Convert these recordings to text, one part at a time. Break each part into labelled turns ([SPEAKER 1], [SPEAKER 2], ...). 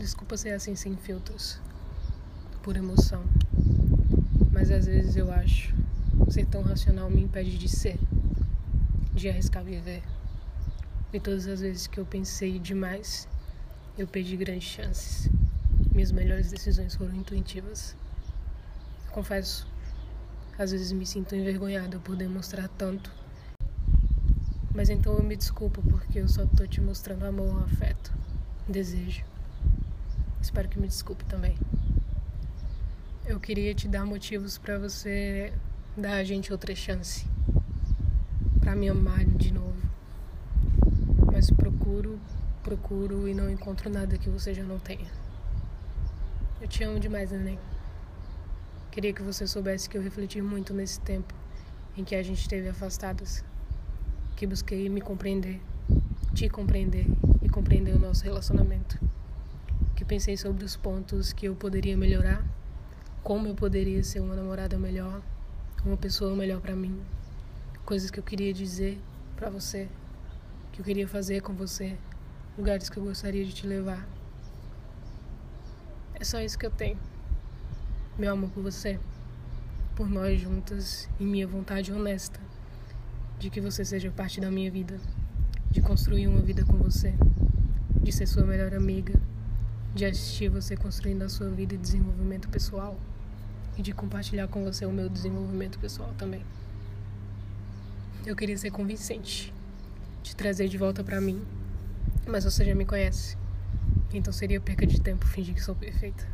[SPEAKER 1] Desculpa ser assim sem filtros, por emoção. Mas às vezes eu acho ser tão racional me impede de ser, de arriscar viver. E todas as vezes que eu pensei demais, eu perdi grandes chances. Minhas melhores decisões foram intuitivas. Confesso, às vezes me sinto envergonhada por demonstrar tanto. Mas então eu me desculpo porque eu só tô te mostrando amor, afeto, desejo. Espero que me desculpe também. Eu queria te dar motivos para você dar a gente outra chance. Para me amar de novo. Mas procuro, procuro e não encontro nada que você já não tenha. Eu te amo demais, neném. Queria que você soubesse que eu refleti muito nesse tempo em que a gente esteve afastadas. Que busquei me compreender, te compreender e compreender o nosso relacionamento que pensei sobre os pontos que eu poderia melhorar, como eu poderia ser uma namorada melhor, uma pessoa melhor para mim, coisas que eu queria dizer para você, que eu queria fazer com você, lugares que eu gostaria de te levar. É só isso que eu tenho. Meu amor por você, por nós juntas e minha vontade honesta de que você seja parte da minha vida, de construir uma vida com você, de ser sua melhor amiga de assistir você construindo a sua vida e desenvolvimento pessoal e de compartilhar com você o meu desenvolvimento pessoal também. Eu queria ser convincente, te trazer de volta para mim, mas você já me conhece, então seria perca de tempo fingir que sou perfeita.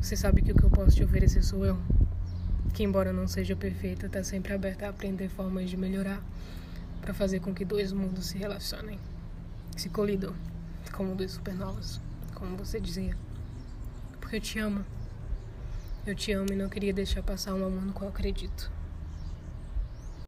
[SPEAKER 1] Você sabe que o que eu posso te oferecer sou eu, que embora não seja perfeita, está sempre aberta a aprender formas de melhorar para fazer com que dois mundos se relacionem, se colidam, como dois supernovas como você dizia. Porque eu te amo. Eu te amo e não queria deixar passar um amor no qual acredito.